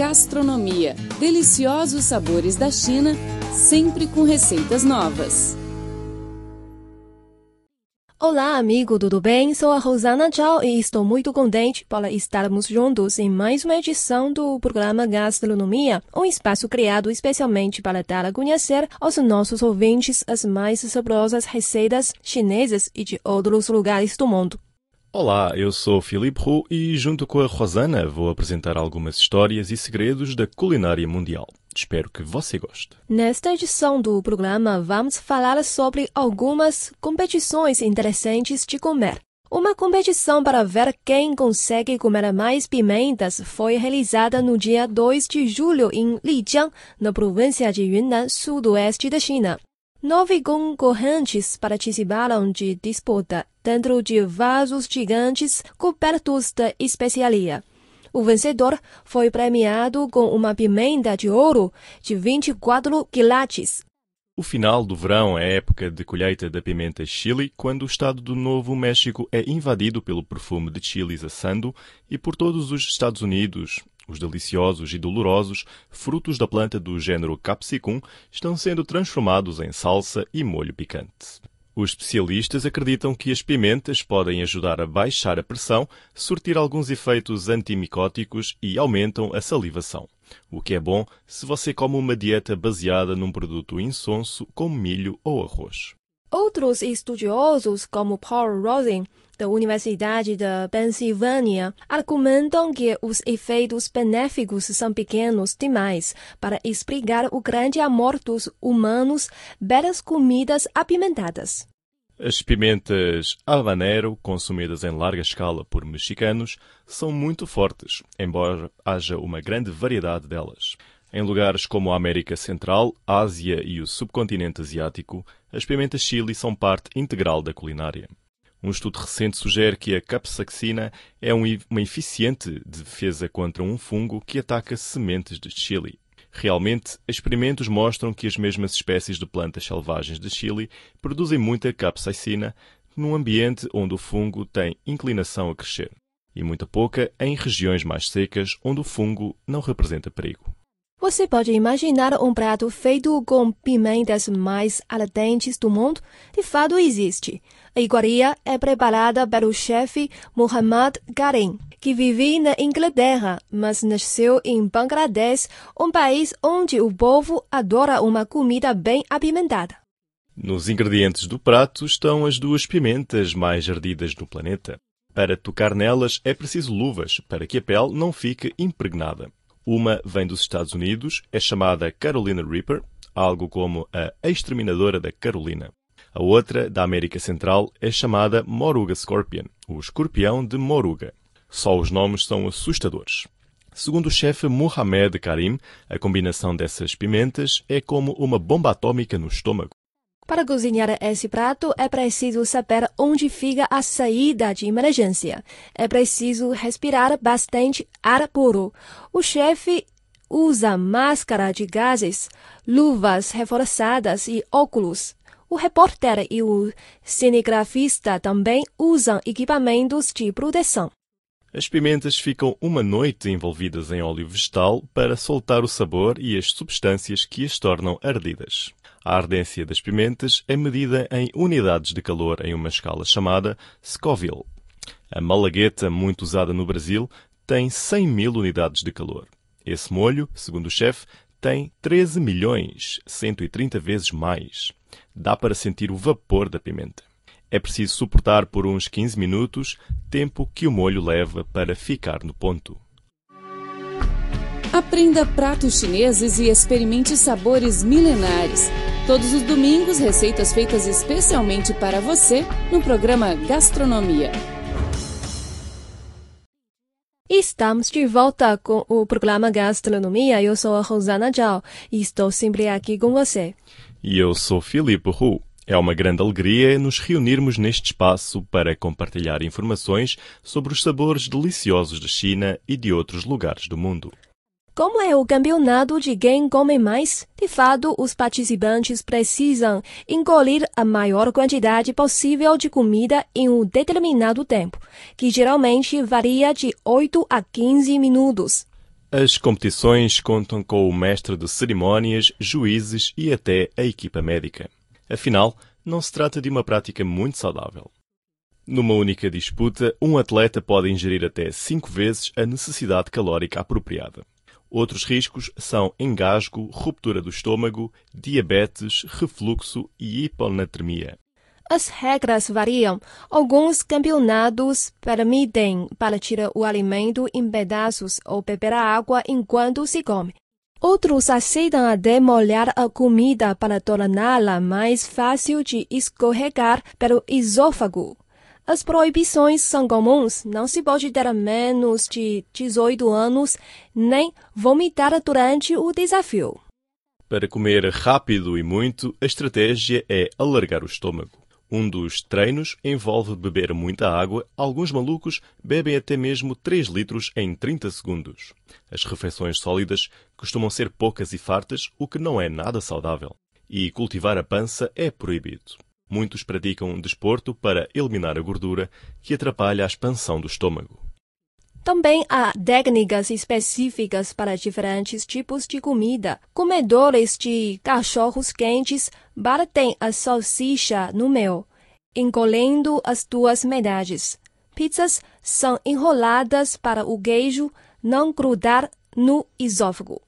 Gastronomia. Deliciosos sabores da China, sempre com receitas novas. Olá, amigo, tudo bem? Sou a Rosana Chao e estou muito contente por estarmos juntos em mais uma edição do programa Gastronomia, um espaço criado especialmente para dar a conhecer aos nossos ouvintes as mais saborosas receitas chinesas e de outros lugares do mundo. Olá, eu sou Filipe Roux e, junto com a Rosana, vou apresentar algumas histórias e segredos da culinária mundial. Espero que você goste. Nesta edição do programa, vamos falar sobre algumas competições interessantes de comer. Uma competição para ver quem consegue comer mais pimentas foi realizada no dia 2 de julho em Lijiang, na província de Yunnan, sudoeste da China. Nove concorrentes participaram de disputa dentro de vasos gigantes cobertos de especiaria. O vencedor foi premiado com uma pimenta de ouro de 24 quilates. O final do verão é a época de colheita da pimenta chili, quando o estado do Novo México é invadido pelo perfume de chilis assando e por todos os Estados Unidos, os deliciosos e dolorosos frutos da planta do gênero Capsicum estão sendo transformados em salsa e molho picante. Os especialistas acreditam que as pimentas podem ajudar a baixar a pressão, surtir alguns efeitos antimicóticos e aumentam a salivação. O que é bom se você come uma dieta baseada num produto insonso como milho ou arroz. Outros estudiosos, como Paul Rosen, da Universidade da Pensilvânia, argumentam que os efeitos benéficos são pequenos demais para explicar o grande amor dos humanos pelas comidas apimentadas. As pimentas habanero, consumidas em larga escala por mexicanos, são muito fortes, embora haja uma grande variedade delas. Em lugares como a América Central, Ásia e o subcontinente asiático, as pimentas chili são parte integral da culinária. Um estudo recente sugere que a capsaicina é uma eficiente defesa contra um fungo que ataca sementes de chili. Realmente, experimentos mostram que as mesmas espécies de plantas selvagens de chili produzem muita capsaicina num ambiente onde o fungo tem inclinação a crescer, e muita pouca em regiões mais secas onde o fungo não representa perigo. Você pode imaginar um prato feito com pimentas mais ardentes do mundo? De fato existe. A iguaria é preparada pelo chefe Muhammad Karim, que vive na Inglaterra, mas nasceu em Bangladesh, um país onde o povo adora uma comida bem apimentada. Nos ingredientes do prato estão as duas pimentas mais ardidas do planeta. Para tocar nelas é preciso luvas para que a pele não fique impregnada. Uma vem dos Estados Unidos, é chamada Carolina Reaper, algo como a exterminadora da Carolina. A outra, da América Central, é chamada Moruga Scorpion, o escorpião de Moruga. Só os nomes são assustadores. Segundo o chefe Mohamed Karim, a combinação dessas pimentas é como uma bomba atômica no estômago. Para cozinhar esse prato, é preciso saber onde fica a saída de emergência. É preciso respirar bastante ar puro. O chefe usa máscara de gases, luvas reforçadas e óculos. O repórter e o cinegrafista também usam equipamentos de proteção. As pimentas ficam uma noite envolvidas em óleo vegetal para soltar o sabor e as substâncias que as tornam ardidas. A ardência das pimentas é medida em unidades de calor em uma escala chamada Scoville. A malagueta, muito usada no Brasil, tem 100 mil unidades de calor. Esse molho, segundo o chefe, tem 13 milhões, 130 vezes mais. Dá para sentir o vapor da pimenta. É preciso suportar por uns 15 minutos, tempo que o molho leva para ficar no ponto. Aprenda pratos chineses e experimente sabores milenares. Todos os domingos, receitas feitas especialmente para você no programa Gastronomia. Estamos de volta com o programa Gastronomia. Eu sou a Rosana Zhao e estou sempre aqui com você. E eu sou Filipe Hu. É uma grande alegria nos reunirmos neste espaço para compartilhar informações sobre os sabores deliciosos da China e de outros lugares do mundo. Como é o campeonato de quem come mais, de fato, os participantes precisam engolir a maior quantidade possível de comida em um determinado tempo, que geralmente varia de 8 a 15 minutos. As competições contam com o mestre de cerimónias, juízes e até a equipa médica. Afinal, não se trata de uma prática muito saudável. Numa única disputa, um atleta pode ingerir até 5 vezes a necessidade calórica apropriada. Outros riscos são engasgo, ruptura do estômago, diabetes, refluxo e hiponatremia. As regras variam. Alguns campeonatos permitem partir o alimento em pedaços ou beber água enquanto se come. Outros aceitam até molhar a comida para torná-la mais fácil de escorregar pelo esôfago. As proibições são comuns. Não se pode ter menos de 18 anos nem vomitar durante o desafio. Para comer rápido e muito, a estratégia é alargar o estômago. Um dos treinos envolve beber muita água. Alguns malucos bebem até mesmo 3 litros em 30 segundos. As refeições sólidas costumam ser poucas e fartas, o que não é nada saudável. E cultivar a pança é proibido. Muitos praticam desporto para eliminar a gordura que atrapalha a expansão do estômago. Também há técnicas específicas para diferentes tipos de comida. Comedores de cachorros quentes batem a salsicha no mel, encolhendo as duas metades. Pizzas são enroladas para o queijo não grudar no esôfago.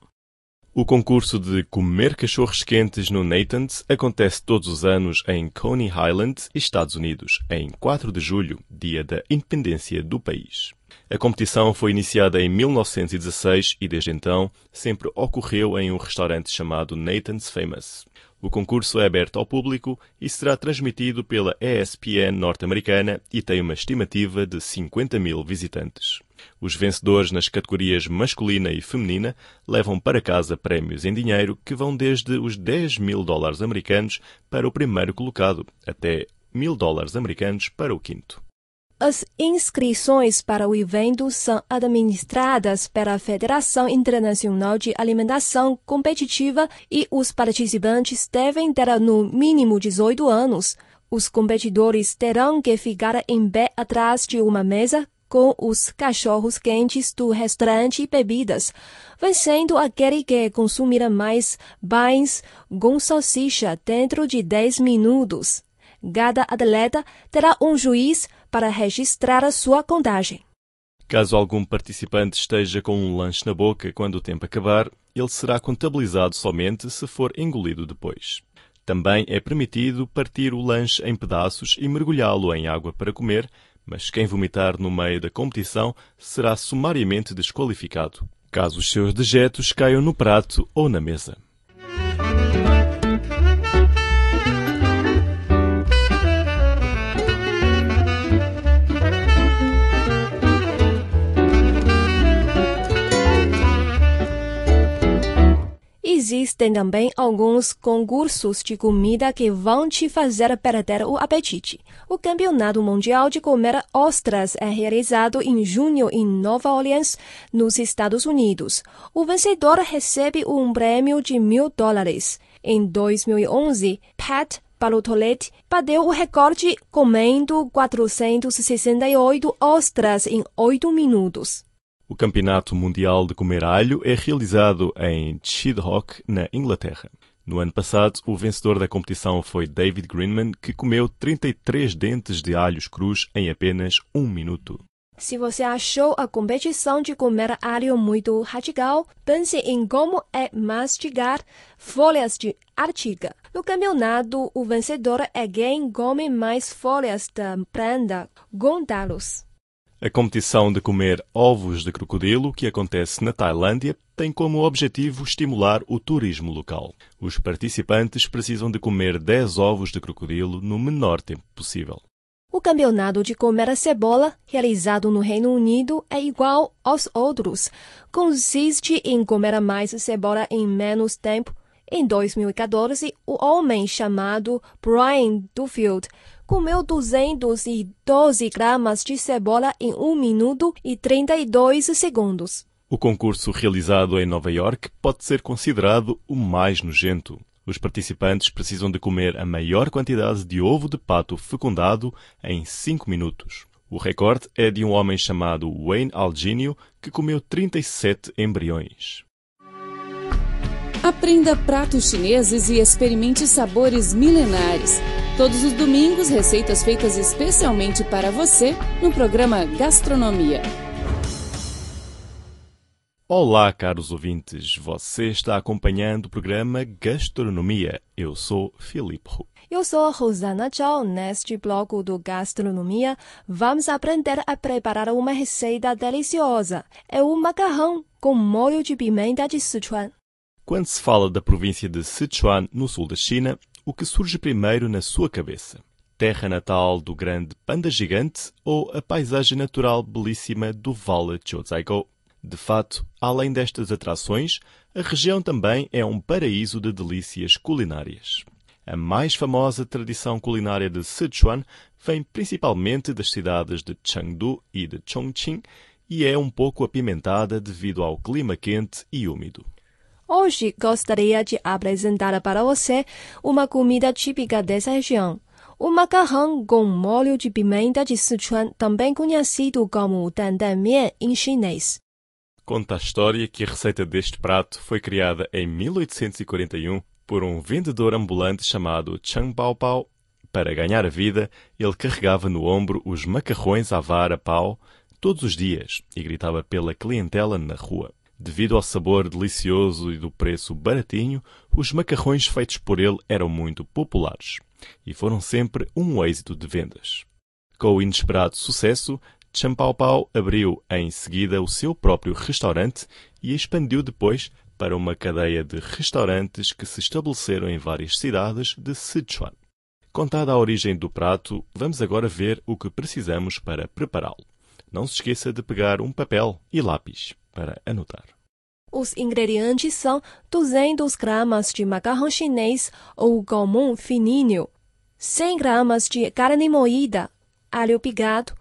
O concurso de comer cachorros quentes no Nathan's acontece todos os anos em Coney Island, Estados Unidos, em 4 de julho, dia da independência do país. A competição foi iniciada em 1916 e desde então sempre ocorreu em um restaurante chamado Nathan's Famous. O concurso é aberto ao público e será transmitido pela ESPN norte-americana e tem uma estimativa de 50 mil visitantes. Os vencedores nas categorias masculina e feminina levam para casa prémios em dinheiro que vão desde os 10 mil dólares americanos para o primeiro colocado até mil dólares americanos para o quinto. As inscrições para o evento são administradas pela Federação Internacional de Alimentação Competitiva e os participantes devem ter no mínimo 18 anos. Os competidores terão que ficar em pé atrás de uma mesa com os cachorros quentes do restaurante e bebidas, vencendo aquele que consumir mais pães com salsicha dentro de 10 minutos. Cada atleta terá um juiz para registrar a sua contagem. Caso algum participante esteja com um lanche na boca quando o tempo acabar, ele será contabilizado somente se for engolido depois. Também é permitido partir o lanche em pedaços e mergulhá-lo em água para comer, mas quem vomitar no meio da competição será sumariamente desqualificado, caso os seus dejetos caiam no prato ou na mesa. Existem também alguns concursos de comida que vão te fazer perder o apetite. O Campeonato Mundial de Comer Ostras é realizado em junho em Nova Orleans, nos Estados Unidos. O vencedor recebe um prêmio de mil dólares. Em 2011, Pat Balutolet bateu o recorde comendo 468 ostras em 8 minutos. O Campeonato Mundial de Comer Alho é realizado em Chidhawk, na Inglaterra. No ano passado, o vencedor da competição foi David Greenman, que comeu 33 dentes de alhos crus em apenas um minuto. Se você achou a competição de comer alho muito radical, pense em como é mastigar folhas de artiga. No campeonato, o vencedor é quem come mais folhas da planta com talos. A competição de comer ovos de crocodilo, que acontece na Tailândia, tem como objetivo estimular o turismo local. Os participantes precisam de comer 10 ovos de crocodilo no menor tempo possível. O campeonato de comer a cebola, realizado no Reino Unido, é igual aos outros. Consiste em comer mais cebola em menos tempo. Em 2014, o homem chamado Brian Duffield comeu 212 gramas de cebola em 1 minuto e 32 segundos. O concurso realizado em Nova York pode ser considerado o mais nojento. Os participantes precisam de comer a maior quantidade de ovo de pato fecundado em 5 minutos. O recorde é de um homem chamado Wayne Alginio, que comeu 37 embriões. Aprenda pratos chineses e experimente sabores milenares. Todos os domingos, receitas feitas especialmente para você no programa Gastronomia. Olá, caros ouvintes. Você está acompanhando o programa Gastronomia. Eu sou Filipe Hu. Eu sou Rosana Zhao. Neste bloco do Gastronomia, vamos aprender a preparar uma receita deliciosa. É o macarrão com molho de pimenta de Sichuan. Quando se fala da província de Sichuan, no sul da China, o que surge primeiro na sua cabeça? Terra natal do grande panda gigante ou a paisagem natural belíssima do Vale Zhozaigo? De fato, além destas atrações, a região também é um paraíso de delícias culinárias. A mais famosa tradição culinária de Sichuan vem principalmente das cidades de Chengdu e de Chongqing e é um pouco apimentada devido ao clima quente e úmido. Hoje gostaria de apresentar para você uma comida típica dessa região. O macarrão com molho de pimenta de Sichuan, também conhecido como dandan mian em chinês. Conta a história que a receita deste prato foi criada em 1841 por um vendedor ambulante chamado Chang Baopao. Para ganhar a vida, ele carregava no ombro os macarrões à vara pau todos os dias e gritava pela clientela na rua. Devido ao sabor delicioso e do preço baratinho, os macarrões feitos por ele eram muito populares e foram sempre um êxito de vendas. Com o inesperado sucesso, Champaopao abriu em seguida o seu próprio restaurante e expandiu depois para uma cadeia de restaurantes que se estabeleceram em várias cidades de Sichuan. Contada a origem do prato, vamos agora ver o que precisamos para prepará-lo. Não se esqueça de pegar um papel e lápis para anotar. Os ingredientes são 200 gramas de macarrão chinês ou comum fininho, 100 gramas de carne moída, alho picado,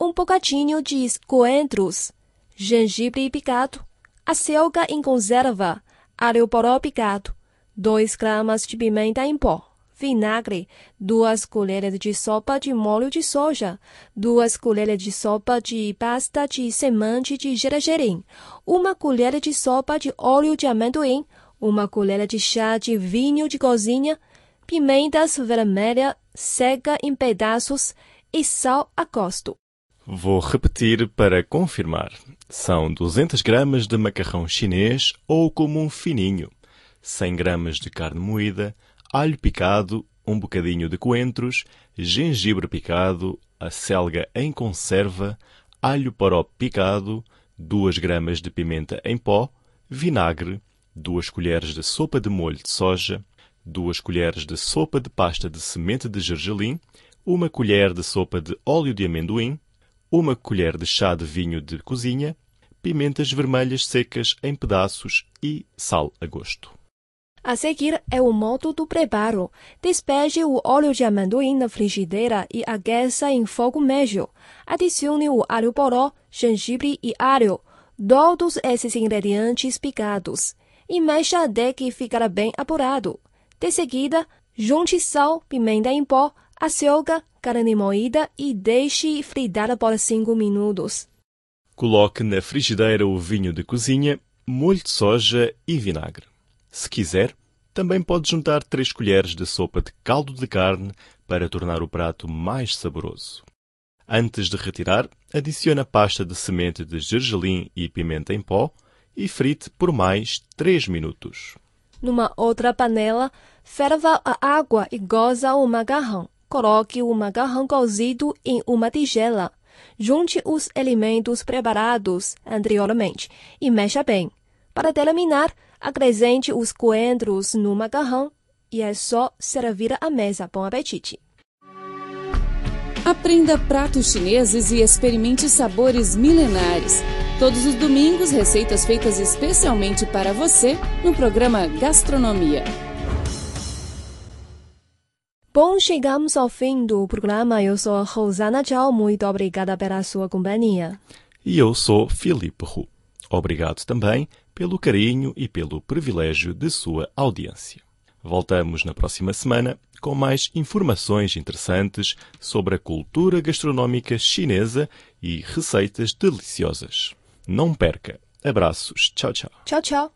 um bocadinho de coentros, gengibre picado, acelga em conserva, alho poró picado, 2 gramas de pimenta em pó vinagre, duas colheres de sopa de molho de soja, duas colheres de sopa de pasta de semente de gergelim, uma colher de sopa de óleo de amendoim, uma colher de chá de vinho de cozinha, pimentas vermelhas seca em pedaços e sal a gosto. Vou repetir para confirmar. São 200 gramas de macarrão chinês ou comum fininho, 100 gramas de carne moída, alho picado, um bocadinho de coentros, gengibre picado, a selga em conserva, alho poró picado, 2 gramas de pimenta em pó, vinagre, 2 colheres de sopa de molho de soja, 2 colheres de sopa de pasta de semente de gergelim, uma colher de sopa de óleo de amendoim, uma colher de chá de vinho de cozinha, pimentas vermelhas secas em pedaços e sal a gosto. A seguir é o modo do preparo. Despeje o óleo de amendoim na frigideira e aqueça em fogo médio. Adicione o alho poró, gengibre e alho, todos esses ingredientes picados, e mexa até que ficar bem apurado. De seguida, junte sal, pimenta em pó, açúcar, carne moída e deixe fritar por 5 minutos. Coloque na frigideira o vinho de cozinha, molho de soja e vinagre. Se quiser, também pode juntar 3 colheres de sopa de caldo de carne para tornar o prato mais saboroso. Antes de retirar, adicione a pasta de semente de gergelim e pimenta em pó e frite por mais 3 minutos. Numa outra panela, ferva a água e goza o macarrão. Coloque o macarrão cozido em uma tigela. Junte os alimentos preparados anteriormente e mexa bem. Para terminar, Acrescente os coentros no macarrão e é só servir à mesa. Bom apetite! Aprenda pratos chineses e experimente sabores milenares. Todos os domingos, receitas feitas especialmente para você no programa Gastronomia. Bom, chegamos ao fim do programa. Eu sou a Rosana Tchau. Muito obrigada pela sua companhia. E eu sou Filipe Hu. Obrigado também pelo carinho e pelo privilégio de sua audiência. Voltamos na próxima semana com mais informações interessantes sobre a cultura gastronómica chinesa e receitas deliciosas. Não perca! Abraços. Tchau, tchau. Tchau, tchau.